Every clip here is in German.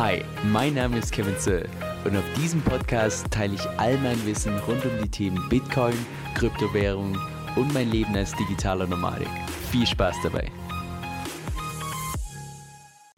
Hi, mein Name ist Kevin Zöll und auf diesem Podcast teile ich all mein Wissen rund um die Themen Bitcoin, Kryptowährung und mein Leben als digitaler Nomade. Viel Spaß dabei!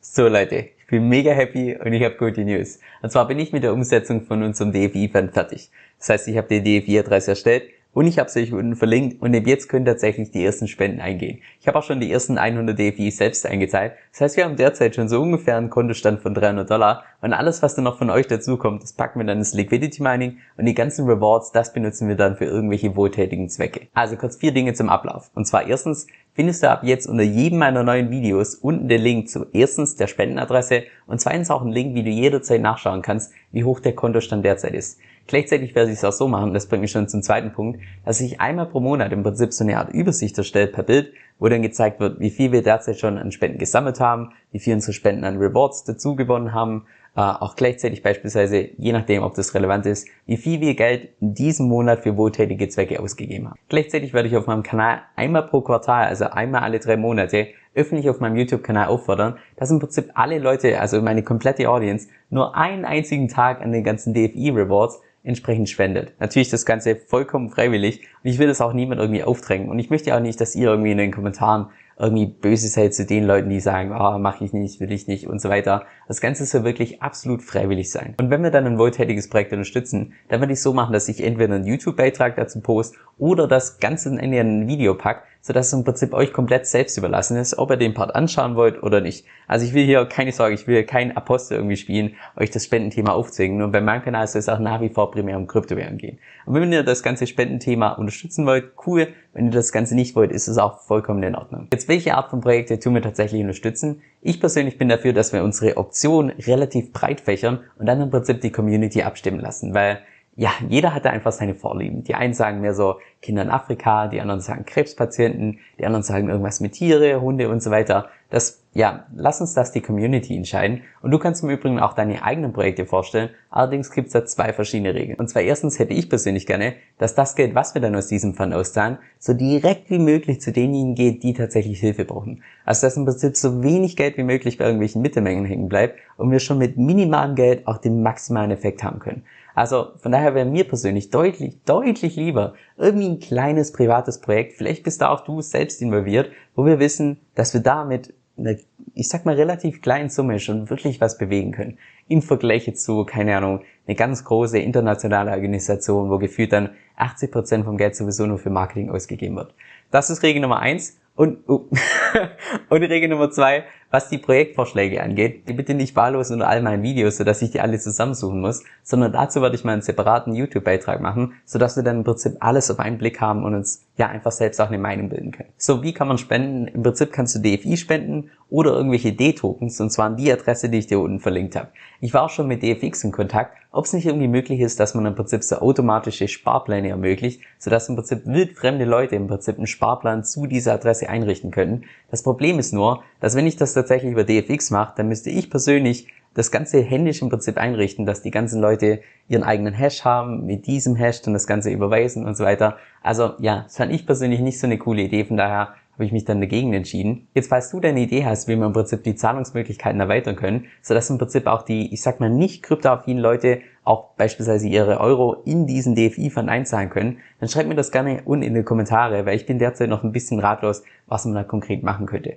So Leute, ich bin mega happy und ich habe gute News. Und zwar bin ich mit der Umsetzung von unserem DFI-Fund fertig. Das heißt, ich habe die DFI-Adresse erstellt und ich habe es euch unten verlinkt und ab jetzt können tatsächlich die ersten Spenden eingehen. Ich habe auch schon die ersten 100 DFI selbst eingeteilt. Das heißt, wir haben derzeit schon so ungefähr einen Kontostand von 300 Dollar und alles, was dann noch von euch dazukommt, das packen wir dann ins Liquidity Mining und die ganzen Rewards, das benutzen wir dann für irgendwelche wohltätigen Zwecke. Also kurz vier Dinge zum Ablauf. Und zwar erstens findest du ab jetzt unter jedem meiner neuen Videos unten den Link zu erstens der Spendenadresse und zweitens auch einen Link, wie du jederzeit nachschauen kannst, wie hoch der Kontostand derzeit ist. Gleichzeitig werde ich es auch so machen, das bringt mich schon zum zweiten Punkt, dass ich einmal pro Monat im Prinzip so eine Art Übersicht erstelle per Bild, wo dann gezeigt wird, wie viel wir derzeit schon an Spenden gesammelt haben, wie viel unsere Spenden an Rewards dazu gewonnen haben, auch gleichzeitig beispielsweise, je nachdem, ob das relevant ist, wie viel wir Geld in diesem Monat für wohltätige Zwecke ausgegeben haben. Gleichzeitig werde ich auf meinem Kanal einmal pro Quartal, also einmal alle drei Monate, öffentlich auf meinem YouTube-Kanal auffordern, dass im Prinzip alle Leute, also meine komplette Audience, nur einen einzigen Tag an den ganzen DFI-Rewards entsprechend spendet. Natürlich das Ganze vollkommen freiwillig und ich will das auch niemand irgendwie aufdrängen und ich möchte auch nicht, dass ihr irgendwie in den Kommentaren irgendwie böse seid zu den Leuten, die sagen, ah, oh, mache ich nicht, will ich nicht und so weiter. Das Ganze soll wirklich absolut freiwillig sein. Und wenn wir dann ein wohltätiges Projekt unterstützen, dann würde ich so machen, dass ich entweder einen YouTube-Beitrag dazu poste oder das Ganze in ein Video pack, sodass es im Prinzip euch komplett selbst überlassen ist, ob ihr den Part anschauen wollt oder nicht. Also ich will hier keine Sorge, ich will hier keinen Apostel irgendwie spielen, euch das Spendenthema aufzeigen. Nur bei meinem Kanal soll es auch nach wie vor primär um Kryptowährungen gehen. Und wenn ihr das ganze Spendenthema unterstützen wollt, cool. Wenn ihr das Ganze nicht wollt, ist es auch vollkommen in Ordnung. Jetzt, welche Art von Projekte tun wir tatsächlich unterstützen? Ich persönlich bin dafür, dass wir unsere Optionen relativ breit fächern und dann im Prinzip die Community abstimmen lassen, weil ja, jeder hat da einfach seine Vorlieben. Die einen sagen mehr so Kinder in Afrika, die anderen sagen Krebspatienten, die anderen sagen irgendwas mit Tiere, Hunde und so weiter. Das, ja, lass uns das die Community entscheiden. Und du kannst im Übrigen auch deine eigenen Projekte vorstellen. Allerdings gibt es da zwei verschiedene Regeln. Und zwar erstens hätte ich persönlich gerne, dass das Geld, was wir dann aus diesem Fund auszahlen, so direkt wie möglich zu denjenigen geht, die tatsächlich Hilfe brauchen. Also dass im Prinzip so wenig Geld wie möglich bei irgendwelchen Mittelmengen hängen bleibt und wir schon mit minimalem Geld auch den maximalen Effekt haben können. Also von daher wäre mir persönlich deutlich, deutlich lieber irgendwie ein kleines privates Projekt, vielleicht bist da auch du selbst involviert, wo wir wissen, dass wir damit eine, ich sag mal, relativ kleinen Summe schon wirklich was bewegen können. Im Vergleich zu, keine Ahnung, eine ganz große internationale Organisation, wo gefühlt dann 80 Prozent vom Geld sowieso nur für Marketing ausgegeben wird. Das ist Regel Nummer eins. Und, uh, und Regel Nummer zwei, was die Projektvorschläge angeht, bitte nicht wahllos unter all meinen Videos, sodass ich die alle zusammensuchen muss, sondern dazu werde ich mal einen separaten YouTube-Beitrag machen, sodass wir dann im Prinzip alles auf einen Blick haben und uns ja einfach selbst auch eine Meinung bilden können. So, wie kann man spenden? Im Prinzip kannst du DFI spenden oder irgendwelche D-Tokens, und zwar an die Adresse, die ich dir unten verlinkt habe. Ich war auch schon mit DFX in Kontakt, ob es nicht irgendwie möglich ist, dass man im Prinzip so automatische Sparpläne ermöglicht, sodass im Prinzip wildfremde Leute im Prinzip einen Sparplan zu dieser Adresse einrichten könnten. Das Problem ist nur, dass wenn ich das tatsächlich über DFX mache, dann müsste ich persönlich das Ganze händisch im Prinzip einrichten, dass die ganzen Leute ihren eigenen Hash haben, mit diesem Hash dann das Ganze überweisen und so weiter. Also ja, das fand ich persönlich nicht so eine coole Idee, von daher habe ich mich dann dagegen entschieden. Jetzt, falls du deine Idee hast, wie wir im Prinzip die Zahlungsmöglichkeiten erweitern können, sodass im Prinzip auch die, ich sag mal, nicht kryptoaffinen Leute auch beispielsweise ihre Euro in diesen DFI-Fund einzahlen können, dann schreib mir das gerne unten in die Kommentare, weil ich bin derzeit noch ein bisschen ratlos, was man da konkret machen könnte.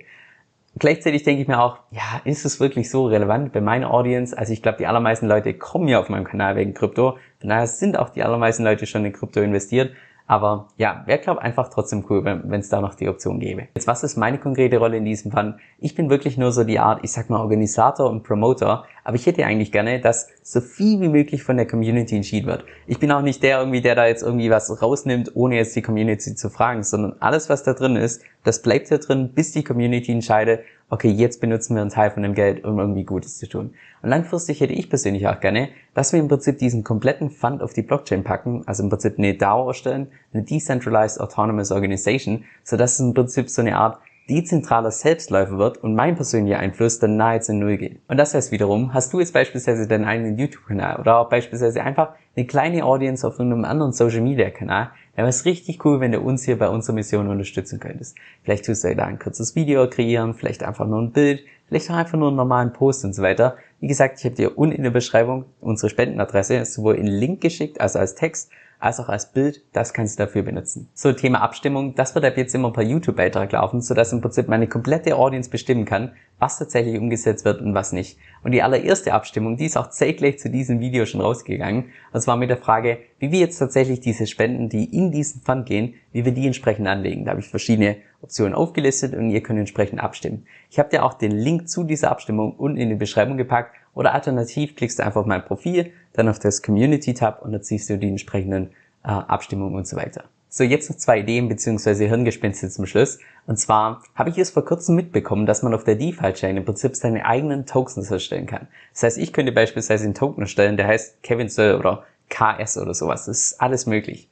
Gleichzeitig denke ich mir auch, ja, ist es wirklich so relevant bei meiner Audience? Also ich glaube, die allermeisten Leute kommen ja auf meinem Kanal wegen Krypto. Von daher sind auch die allermeisten Leute schon in Krypto investiert. Aber ja, wäre glaube einfach trotzdem cool, wenn es da noch die Option gäbe. Jetzt, was ist meine konkrete Rolle in diesem Fund? Ich bin wirklich nur so die Art, ich sag mal, Organisator und Promoter, aber ich hätte eigentlich gerne, dass so viel wie möglich von der Community entschieden wird. Ich bin auch nicht der irgendwie, der da jetzt irgendwie was rausnimmt, ohne jetzt die Community zu fragen, sondern alles, was da drin ist, das bleibt da drin, bis die Community entscheidet, okay, jetzt benutzen wir einen Teil von dem Geld, um irgendwie Gutes zu tun. Und langfristig hätte ich persönlich auch gerne, dass wir im Prinzip diesen kompletten Fund auf die Blockchain packen, also im Prinzip eine DAO erstellen, eine Decentralized Autonomous Organization, so dass es im Prinzip so eine Art dezentraler Selbstläufer wird und mein persönlicher Einfluss dann nahezu null geht. Und das heißt wiederum, hast du jetzt beispielsweise deinen eigenen YouTube-Kanal oder auch beispielsweise einfach eine kleine Audience auf irgendeinem anderen Social-Media-Kanal, dann wäre es richtig cool, wenn du uns hier bei unserer Mission unterstützen könntest. Vielleicht tust du da ein kurzes Video kreieren, vielleicht einfach nur ein Bild, vielleicht auch einfach nur einen normalen Post und so weiter. Wie gesagt, ich habe dir unten in der Beschreibung unsere Spendenadresse sowohl in Link geschickt, also als Text, als auch als Bild, das kannst du dafür benutzen. So, Thema Abstimmung, das wird ab jetzt immer per YouTube-Beitrag laufen, sodass im Prinzip meine komplette Audience bestimmen kann, was tatsächlich umgesetzt wird und was nicht. Und die allererste Abstimmung, die ist auch zeitgleich zu diesem Video schon rausgegangen. Und zwar mit der Frage, wie wir jetzt tatsächlich diese Spenden, die in diesen Fund gehen, wie wir die entsprechend anlegen. Da habe ich verschiedene Optionen aufgelistet und ihr könnt entsprechend abstimmen. Ich habe dir auch den Link zu dieser Abstimmung unten in die Beschreibung gepackt oder alternativ klickst du einfach auf mein Profil, dann auf das Community-Tab und dann siehst du die entsprechenden äh, Abstimmungen und so weiter. So, jetzt noch zwei Ideen bzw. Hirngespinste zum Schluss. Und zwar habe ich es vor kurzem mitbekommen, dass man auf der DeFi-Chain im Prinzip seine eigenen Tokens erstellen kann. Das heißt, ich könnte beispielsweise einen Token erstellen, der heißt Kevin Sir oder KS oder sowas. Das ist alles möglich.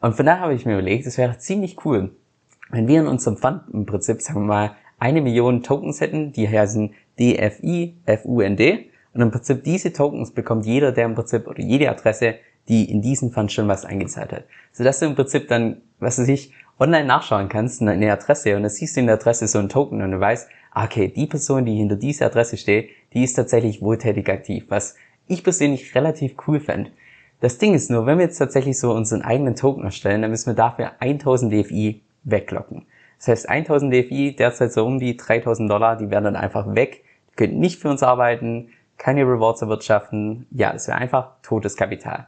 Und von daher habe ich mir überlegt, es wäre ziemlich cool, wenn wir in unserem Fund im Prinzip, sagen wir mal, eine Million Tokens hätten, die heißen DFI, FUND und im Prinzip diese Tokens bekommt jeder, der im Prinzip, oder jede Adresse, die in diesen Fund schon was eingezahlt hat. Sodass du im Prinzip dann, was weiß ich, online nachschauen kannst, eine Adresse, und dann siehst du in der Adresse so einen Token und du weißt, ah, okay, die Person, die hinter dieser Adresse steht, die ist tatsächlich wohltätig aktiv, was ich persönlich relativ cool fände. Das Ding ist nur, wenn wir jetzt tatsächlich so unseren eigenen Token erstellen, dann müssen wir dafür 1000 DFI weglocken. Das heißt, 1000 DFI, derzeit so um die 3000 Dollar, die werden dann einfach weg, die können nicht für uns arbeiten, keine Rewards erwirtschaften. Ja, das wäre einfach totes Kapital.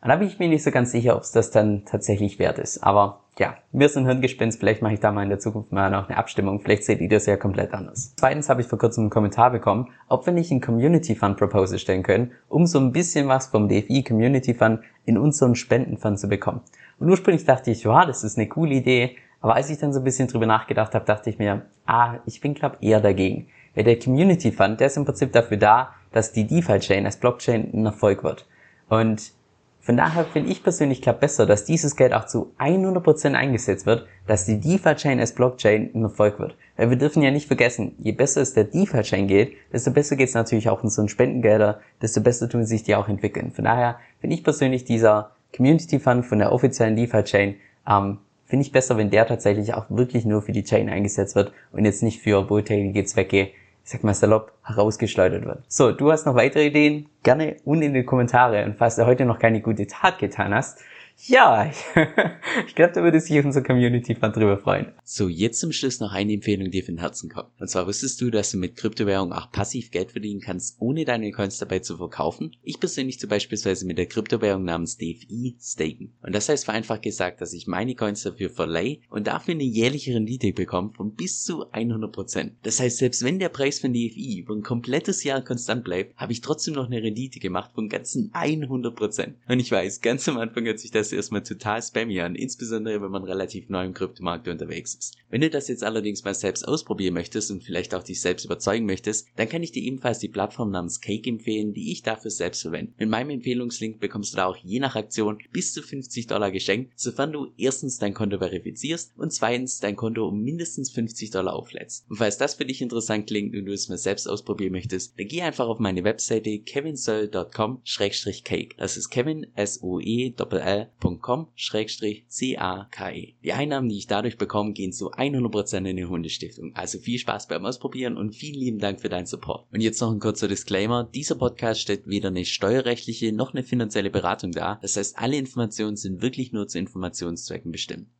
Und da bin ich mir nicht so ganz sicher, ob es das dann tatsächlich wert ist. Aber ja, wir sind Hirngespinst. Vielleicht mache ich da mal in der Zukunft mal noch eine Abstimmung. Vielleicht seht ihr das ja komplett anders. Zweitens habe ich vor kurzem einen Kommentar bekommen, ob wir nicht einen Community Fund Proposal stellen können, um so ein bisschen was vom DFI Community Fund in unseren Spendenfund zu bekommen. Und ursprünglich dachte ich, ja, das ist eine coole Idee. Aber als ich dann so ein bisschen drüber nachgedacht habe, dachte ich mir, ah, ich bin glaube eher dagegen. Weil der Community Fund, der ist im Prinzip dafür da, dass die DeFi-Chain als Blockchain ein Erfolg wird. Und von daher finde ich persönlich klar besser, dass dieses Geld auch zu 100% eingesetzt wird, dass die DeFi-Chain als Blockchain ein Erfolg wird. Weil wir dürfen ja nicht vergessen, je besser es der DeFi-Chain geht, desto besser geht es natürlich auch unseren Spendengelder, desto besser tun sich die auch entwickeln. Von daher finde ich persönlich dieser Community Fund von der offiziellen DeFi-Chain ähm, finde ich besser, wenn der tatsächlich auch wirklich nur für die Chain eingesetzt wird und jetzt nicht für wohltätige Zwecke ich sag mal salopp, herausgeschleudert wird. So, du hast noch weitere Ideen? Gerne unten in die Kommentare. Und falls du heute noch keine gute Tat getan hast, ja, ich glaube, da würde sich unser Community Fund drüber freuen. So, jetzt zum Schluss noch eine Empfehlung, die von Herzen kommt. Und zwar wusstest du, dass du mit Kryptowährung auch passiv Geld verdienen kannst, ohne deine Coins dabei zu verkaufen? Ich persönlich zum beispielsweise mit der Kryptowährung namens DFI staken. Und das heißt vereinfacht gesagt, dass ich meine Coins dafür verleihe und dafür eine jährliche Rendite bekomme von bis zu 100%. Das heißt, selbst wenn der Preis von DFI über ein komplettes Jahr konstant bleibt, habe ich trotzdem noch eine Rendite gemacht von ganzen 100%. Und ich weiß, ganz am Anfang hört sich das das erstmal total spammy an, insbesondere wenn man relativ neu im Kryptomarkt unterwegs ist. Wenn du das jetzt allerdings mal selbst ausprobieren möchtest und vielleicht auch dich selbst überzeugen möchtest, dann kann ich dir ebenfalls die Plattform namens Cake empfehlen, die ich dafür selbst verwende. Mit meinem Empfehlungslink bekommst du da auch je nach Aktion bis zu 50 Dollar geschenkt, sofern du erstens dein Konto verifizierst und zweitens dein Konto um mindestens 50 Dollar auflädst. Und falls das für dich interessant klingt und du es mal selbst ausprobieren möchtest, dann geh einfach auf meine Webseite kevinsoll.com-cake. Das ist Kevin S O E L patreon.com-cake. Die Einnahmen, die ich dadurch bekomme, gehen zu 100% in die Hundestiftung. Also viel Spaß beim Ausprobieren und vielen lieben Dank für deinen Support. Und jetzt noch ein kurzer Disclaimer. Dieser Podcast stellt weder eine steuerrechtliche noch eine finanzielle Beratung dar. Das heißt, alle Informationen sind wirklich nur zu Informationszwecken bestimmt.